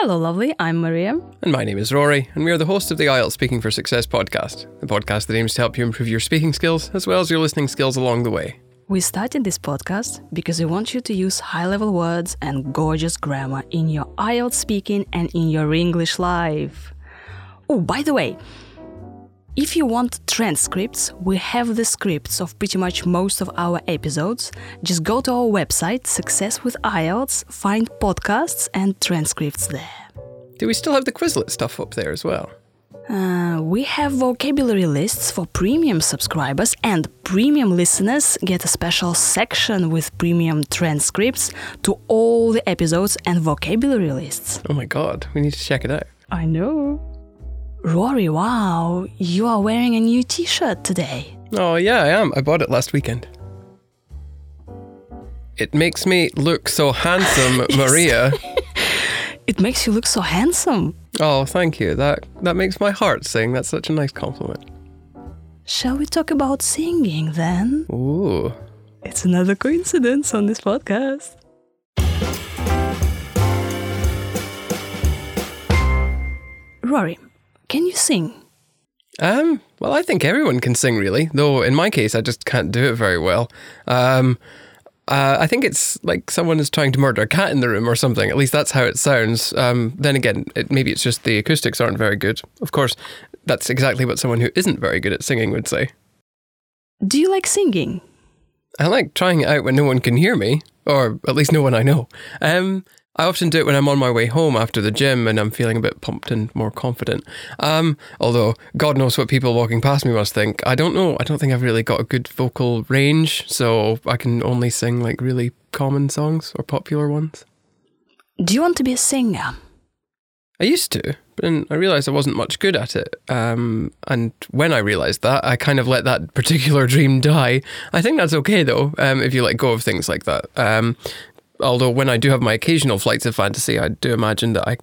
Hello, lovely. I'm Maria. And my name is Rory, and we are the host of the IELTS Speaking for Success podcast, the podcast that aims to help you improve your speaking skills as well as your listening skills along the way. We started this podcast because we want you to use high level words and gorgeous grammar in your IELTS speaking and in your English life. Oh, by the way, if you want transcripts, we have the scripts of pretty much most of our episodes. Just go to our website, Success with IELTS, find podcasts and transcripts there. Do we still have the Quizlet stuff up there as well? Uh, we have vocabulary lists for premium subscribers, and premium listeners get a special section with premium transcripts to all the episodes and vocabulary lists. Oh my god, we need to check it out. I know. Rory, wow, you are wearing a new t shirt today. Oh, yeah, I am. I bought it last weekend. It makes me look so handsome, Maria. It makes you look so handsome. Oh, thank you. That that makes my heart sing. That's such a nice compliment. Shall we talk about singing then? Ooh. It's another coincidence on this podcast. Rory, can you sing? Um, well, I think everyone can sing, really. Though in my case, I just can't do it very well. Um, uh, I think it's like someone is trying to murder a cat in the room or something. At least that's how it sounds. Um, then again, it, maybe it's just the acoustics aren't very good. Of course, that's exactly what someone who isn't very good at singing would say. Do you like singing? I like trying it out when no one can hear me, or at least no one I know. Um, I often do it when I'm on my way home after the gym and I'm feeling a bit pumped and more confident. Um, although God knows what people walking past me must think. I don't know. I don't think I've really got a good vocal range, so I can only sing like really common songs or popular ones. Do you want to be a singer? I used to, but then I realised I wasn't much good at it. Um, and when I realised that, I kind of let that particular dream die. I think that's okay though, um, if you let go of things like that. Um, although when I do have my occasional flights of fantasy, I do imagine that I,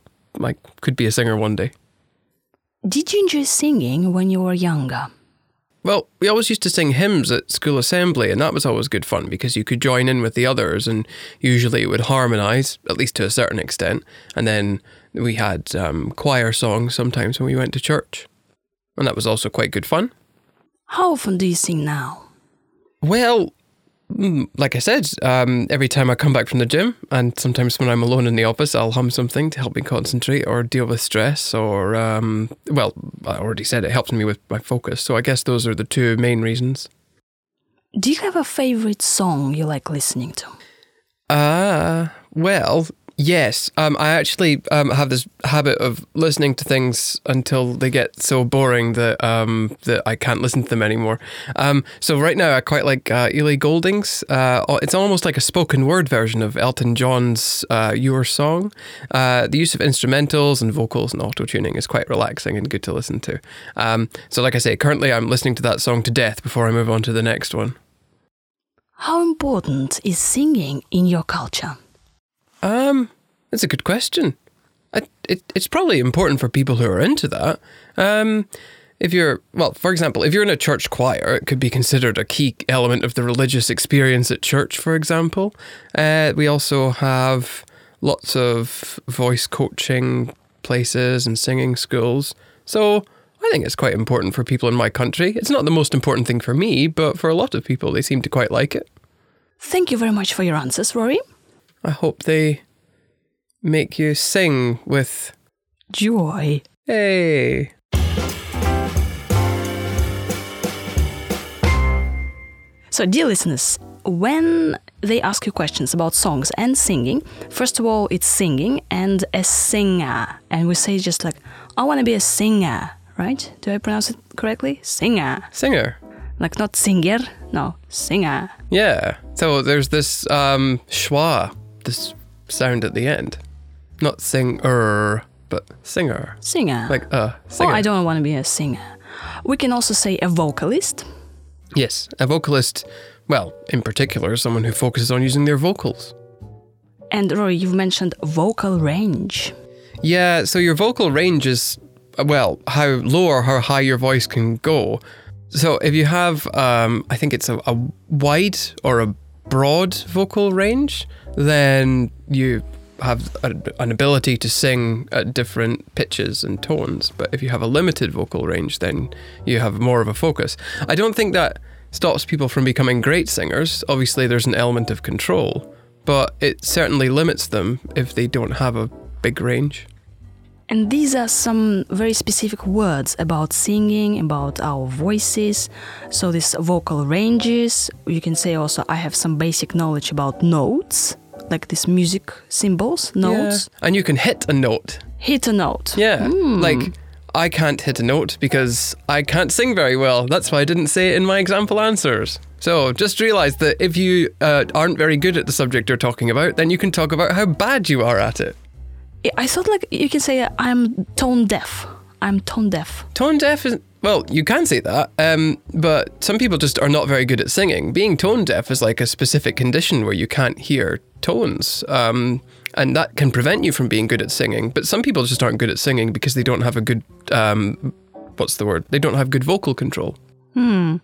I could be a singer one day. Did you enjoy singing when you were younger? Well, we always used to sing hymns at school assembly, and that was always good fun because you could join in with the others, and usually it would harmonise, at least to a certain extent. And then we had um, choir songs sometimes when we went to church, and that was also quite good fun. How often do you sing now? Well, like I said, um, every time I come back from the gym, and sometimes when I'm alone in the office, I'll hum something to help me concentrate or deal with stress. Or, um, well, I already said it helps me with my focus. So I guess those are the two main reasons. Do you have a favorite song you like listening to? Uh, well, yes. Um, I actually um, have this habit of listening to things until they get so boring that um, that I can't listen to them anymore. Um, so right now, I quite like uh, Ellie Goulding's. Uh, it's almost like a spoken word version of Elton John's uh, "Your Song." Uh, the use of instrumentals and vocals and auto tuning is quite relaxing and good to listen to. Um, so, like I say, currently I'm listening to that song to death before I move on to the next one. How important is singing in your culture? Um, that's a good question. I, it, it's probably important for people who are into that. Um, if you're, well, for example, if you're in a church choir, it could be considered a key element of the religious experience at church, for example. Uh, we also have lots of voice coaching places and singing schools. So I think it's quite important for people in my country. It's not the most important thing for me, but for a lot of people, they seem to quite like it. Thank you very much for your answers, Rory. I hope they make you sing with Joy. hey. So, dear listeners, when they ask you questions about songs and singing, first of all, it's singing and a singer. And we say just like, I want to be a singer, right? Do I pronounce it correctly? Singer. Singer. Like not singer, no, singer. Yeah. So there's this um schwa, this sound at the end. Not singer, but singer. Singer. Like uh oh, singer. I don't want to be a singer. We can also say a vocalist. Yes, a vocalist, well, in particular, someone who focuses on using their vocals. And Rory, you've mentioned vocal range. Yeah, so your vocal range is, well, how low or how high your voice can go. So if you have, um, I think it's a, a wide or a broad vocal range, then you have a, an ability to sing at different pitches and tones. But if you have a limited vocal range, then you have more of a focus. I don't think that stops people from becoming great singers. Obviously, there's an element of control, but it certainly limits them if they don't have a big range. And these are some very specific words about singing, about our voices. So, these vocal ranges, you can say also, I have some basic knowledge about notes, like these music symbols, notes. Yeah. And you can hit a note. Hit a note. Yeah. Like, I can't hit a note because I can't sing very well. That's why I didn't say it in my example answers. So just realize that if you uh, aren't very good at the subject you're talking about, then you can talk about how bad you are at it. I thought like you can say I'm tone deaf. I'm tone deaf. Tone deaf is well, you can say that, um, but some people just are not very good at singing. Being tone deaf is like a specific condition where you can't hear tones, um, and that can prevent you from being good at singing. But some people just aren't good at singing because they don't have a good, um, what's the word? They don't have good vocal control. Hmm.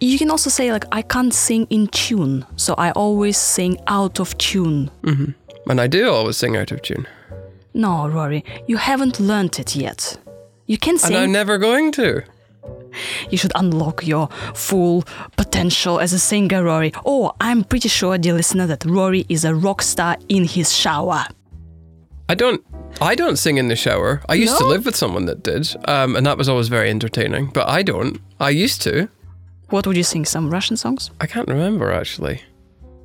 You can also say like I can't sing in tune, so I always sing out of tune. And I do always sing out of tune, No, Rory, you haven't learned it yet. You can sing. and I'm never going to. you should unlock your full potential as a singer, Rory. Oh, I'm pretty sure, dear listener, that Rory is a rock star in his shower. I don't. I don't sing in the shower. I used to live with someone that did, um, and that was always very entertaining. But I don't. I used to. What would you sing? Some Russian songs? I can't remember actually.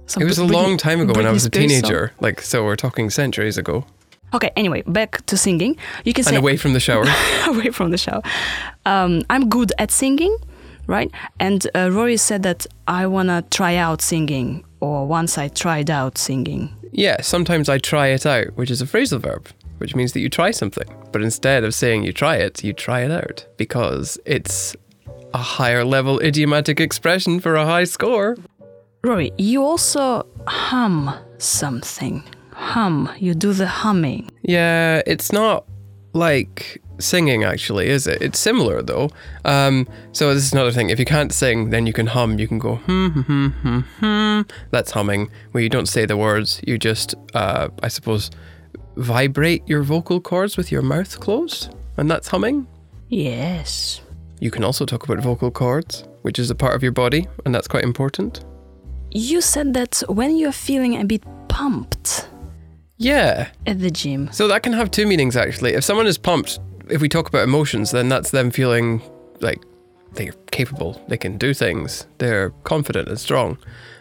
Some It was a Britney- long time ago when I was a Spears song? teenager. Like, so we're talking centuries ago. Okay, anyway, back to singing. You can say away from the shower. away from the shower. Um, I'm good at singing, right? And uh, Rory said that I wanna try out singing, or once I tried out singing. yeah, sometimes I try it out, which is a phrasal verb, which means that you try something. But instead of saying you try it, you try it out because it's a higher level idiomatic expression for a high score. Rory, you also hum something. Hum. You do the humming. Yeah, it's not like singing actually, is it? It's similar though. Um, so this is another thing. If you can't sing, then you can hum. You can go hmm hmm hmm hmm hmm. That's humming, where you don't say the words. You just, uh, I suppose, vibrate your vocal cords with your mouth closed, and that's humming. Yes. You can also talk about vocal cords, which is a part of your body, and that's quite important. You said that when you're feeling a bit pumped Yeah. at the gym. So that can have two meanings actually. If someone is pumped, if we talk about emotions, then that's them feeling like they're capable, they can do things, they're confident and strong.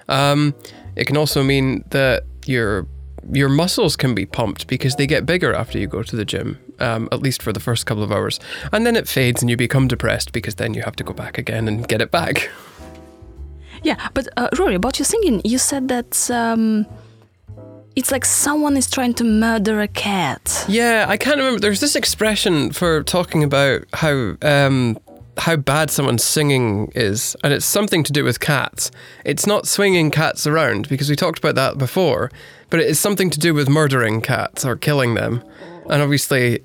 Um, it can also mean that your your muscles can be pumped because they get bigger after you go to the gym, um, at least for the first couple of hours, and then it fades and you become depressed because then you have to go back again and get it back. Yeah, but uh, Rory, about your singing, you said that um, it's like someone is trying to murder a cat. Yeah, I can't remember. There's this expression for talking about how um, how bad someone's singing is, and it's something to do with cats. It's not swinging cats around because we talked about that before, but it is something to do with murdering cats or killing them. And obviously,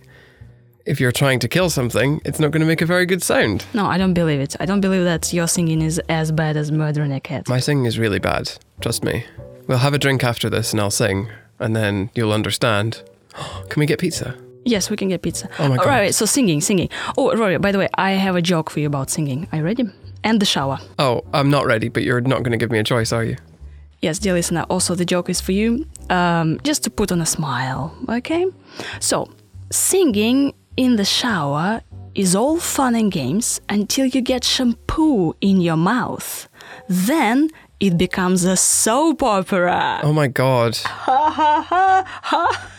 if you're trying to kill something, it's not going to make a very good sound. No, I don't believe it. I don't believe that your singing is as bad as murdering a cat. My singing is really bad. Trust me. We'll have a drink after this, and I'll sing, and then you'll understand. Can we get pizza? Yes, we can get pizza. Oh my All God. right, so singing, singing. Oh, Rory, by the way, I have a joke for you about singing. Are you ready? And the shower. Oh, I'm not ready, but you're not going to give me a choice, are you? Yes, dear listener, also the joke is for you, um, just to put on a smile, okay? So, singing in the shower is all fun and games until you get shampoo in your mouth. Then it becomes a soap opera. Oh my god.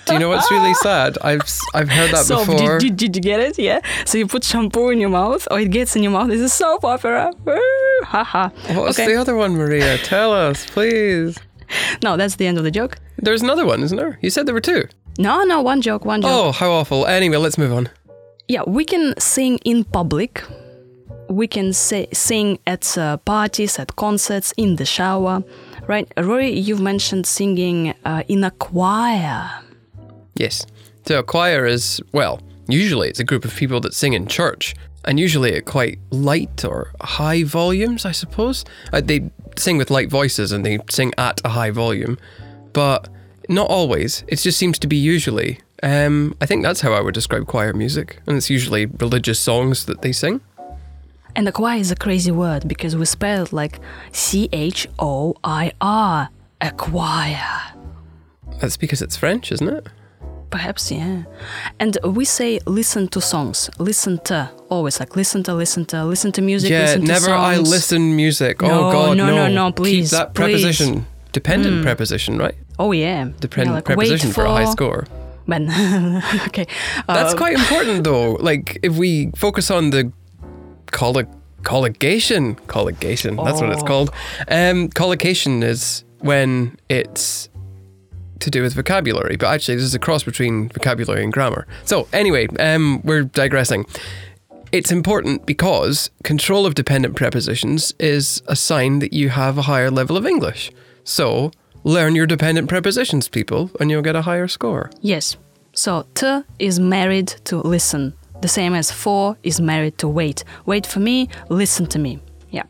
Do you know what's really sad? I've I've heard that so, before. did, did, did you get it? Yeah. So you put shampoo in your mouth, or it gets in your mouth. It's a soap opera. Woo, ha ha. What's okay. the other one, Maria? Tell us, please. No, that's the end of the joke. There's another one, isn't there? You said there were two. No, no, one joke, one joke. Oh, how awful. Anyway, let's move on. Yeah, we can sing in public. We can say, sing at uh, parties, at concerts, in the shower, right? Rory, you've mentioned singing uh, in a choir. Yes. So a choir is well, usually it's a group of people that sing in church, and usually at quite light or high volumes, I suppose. Uh, they sing with light voices and they sing at a high volume, but Not always. It just seems to be usually. Um, I think that's how I would describe choir music, and it's usually religious songs that they sing. And acquire is a crazy word because we spell it like C H O I R. Acquire. That's because it's French, isn't it? Perhaps, yeah. And we say listen to songs, listen to, always like listen to, listen to, listen to music, yeah, listen to never I listen music. No, oh God, no, no, no, no, please, Keep that please. preposition, dependent preposition, right? Oh, yeah. Dependent yeah, like, preposition wait for, a high score. But, okay. That's uh, quite important, though. Like if we focus on the colli- colligation, colligation. That's what it's Oh. called. Um, collocation is when it's to do with vocabulary, but actually there's a cross between vocabulary and grammar. So anyway, um, we're digressing. It's important because control of dependent prepositions is a sign that you have a higher level of English. So learn your dependent prepositions, people, and you'll get a higher score. Yes. So to is married to listen, the same as for is married to wait. Wait for me, listen to me. Yeah.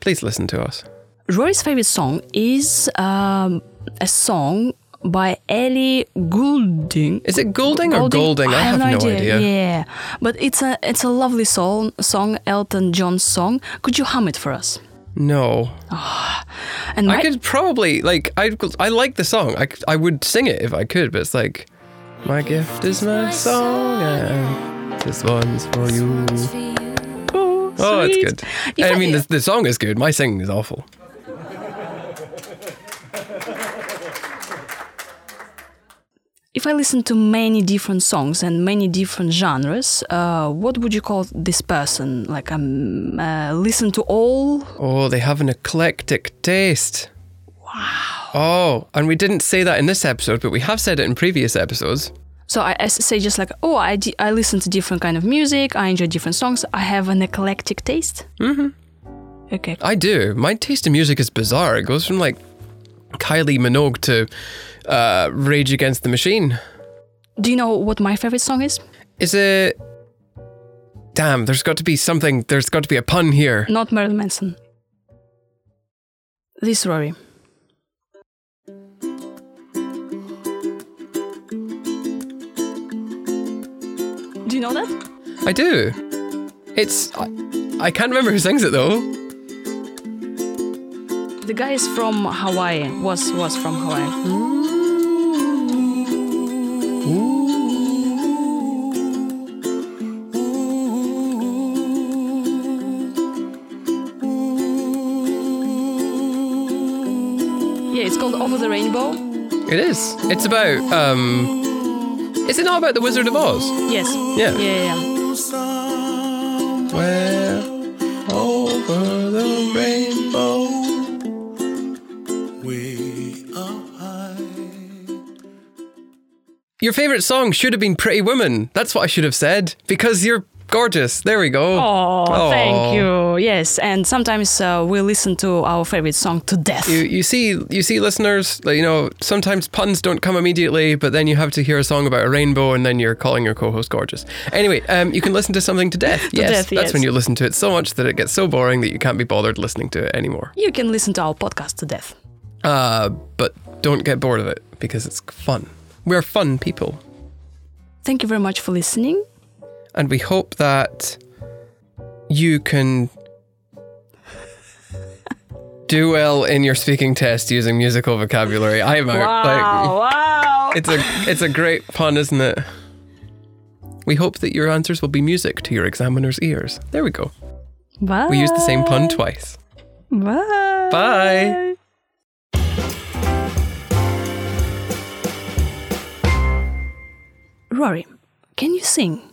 Please listen to us. Rory's favorite song is um, a song by Ellie Goulding. Is it Goulding or Goulding? I, have, no idea. Yeah, but it's a it's a lovely song. Song Elton John's song. Could you hum it for us? No, And my, I could probably like I I like the song. I I would sing it if I could, but it's like my gift is my song and this one's for you. oh, Oh, it's good. If I I- mean, the, the song is good. My singing is awful. If I listen to many different songs and many different genres, uh, what would you call this person? Like um, uh, listen to all? Oh, they have an eclectic taste. Wow. Oh, and we didn't say that in this episode, but we have said it in previous episodes. So I say just like, oh, I, listen to different kind of music. I enjoy different songs. I have an eclectic taste. Mm-hmm. Okay. I do. My taste in music is bizarre. It goes from like Kylie Minogue to uh, Rage Against the Machine. Do you know what my favorite song is? Is it? Damn, there's got to be something. There's got to be a pun here. Not Marilyn Manson. This Rory. Do you know that? I do. It's. I, I can't remember who sings it though. The guy is from Hawaii. Was was from Hawaii. Yeah, it's called Over the Rainbow. It is. It's about. um Is it not about the Wizard of Oz? Yes. Yeah. Yeah, yeah. Where over the rainbow. way up high. Your favorite song should have been Pretty Woman. That's what I should have said because you're gorgeous. There we go. Oh, Aw. thank you. Yes, and sometimes uh, we listen to our favorite song to death. You, you see you see listeners you know sometimes puns don't come immediately but then you have to hear a song about a rainbow and then you're calling your co-host gorgeous anyway um, you can listen to something to death yes death, that's yes. when you listen to it so much that it gets so boring that you can't be bothered listening to it anymore You can listen to our podcast to death. uh, but don't get bored of it because it's fun we're fun people Thank you very much for listening. And we hope that you can do well in your speaking test using musical vocabulary I'm out like wow. It's a it's a great pun, isn't it? We hope that your answers will be music to your examiner's ears. There we go. Bye. We used the same pun twice. Bye. Bye. Rory, can you sing?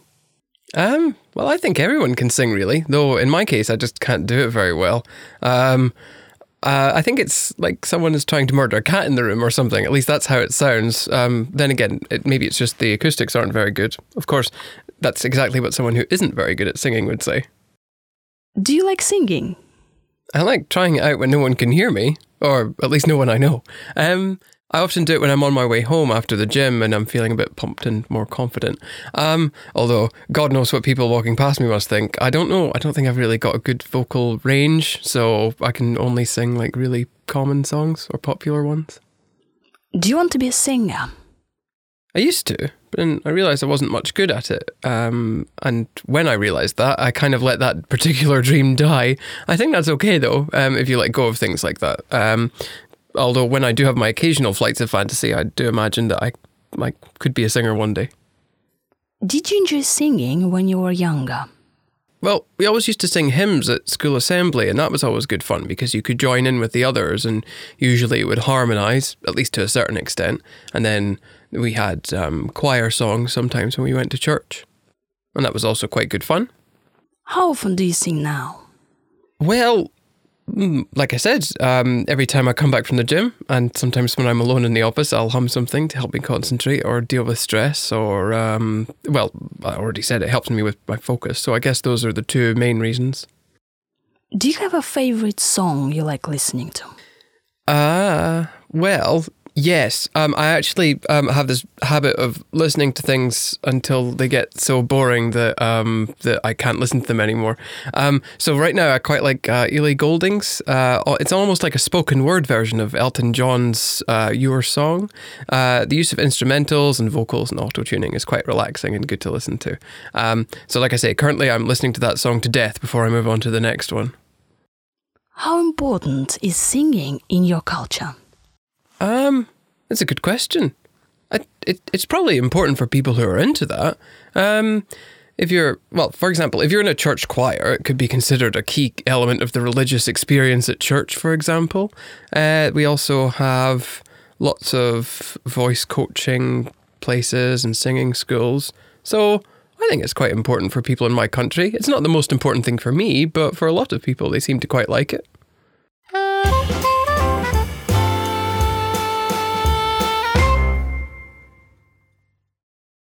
Um, well, I think everyone can sing, really. Though in my case, I just can't do it very well. Um, uh, I think it's like someone is trying to murder a cat in the room or something. At least that's how it sounds. Um, then again, it, maybe it's just the acoustics aren't very good. Of course, that's exactly what someone who isn't very good at singing would say. Do you like singing? I like trying it out when no one can hear me, or at least no one I know. Um, I often do it when I'm on my way home after the gym and I'm feeling a bit pumped and more confident. Um, although God knows what people walking past me must think. I don't know. I don't think I've really got a good vocal range, so I can only sing like really common songs or popular ones. Do you want to be a singer? I used to, but then I realised I wasn't much good at it. Um, and when I realised that, I kind of let that particular dream die. I think that's okay though, um, if you let go of things like that. Um, although when I do have my occasional flights of fantasy, I do imagine that I, I could be a singer one day. Did you enjoy singing when you were younger? Well, we always used to sing hymns at school assembly, and that was always good fun because you could join in with the others, and usually it would harmonise, at least to a certain extent. And then we had um, choir songs sometimes when we went to church, and that was also quite good fun. How often do you sing now? Well, like I said, um, every time I come back from the gym, and sometimes when I'm alone in the office, I'll hum something to help me concentrate or deal with stress. Or, um, well, I already said it helps me with my focus. So I guess those are the two main reasons. Do you have a favorite song you like listening to? Uh, well, yes. Um, I actually um, have this habit of listening to things until they get so boring that um, that I can't listen to them anymore. Um, so right now, I quite like uh, Ellie Goulding's. Uh, it's almost like a spoken word version of Elton John's uh, "Your Song." Uh, the use of instrumentals and vocals and auto tuning is quite relaxing and good to listen to. Um, so, like I say, currently I'm listening to that song to death before I move on to the next one. How important is singing in your culture? Um, that's a good question. I, it, it's probably important for people who are into that. Um, if you're, well, for example, if you're in a church choir, it could be considered a key element of the religious experience at church, for example. Uh, we also have lots of voice coaching places and singing schools. So I think it's quite important for people in my country. It's not the most important thing for me, but for a lot of people, they seem to quite like it.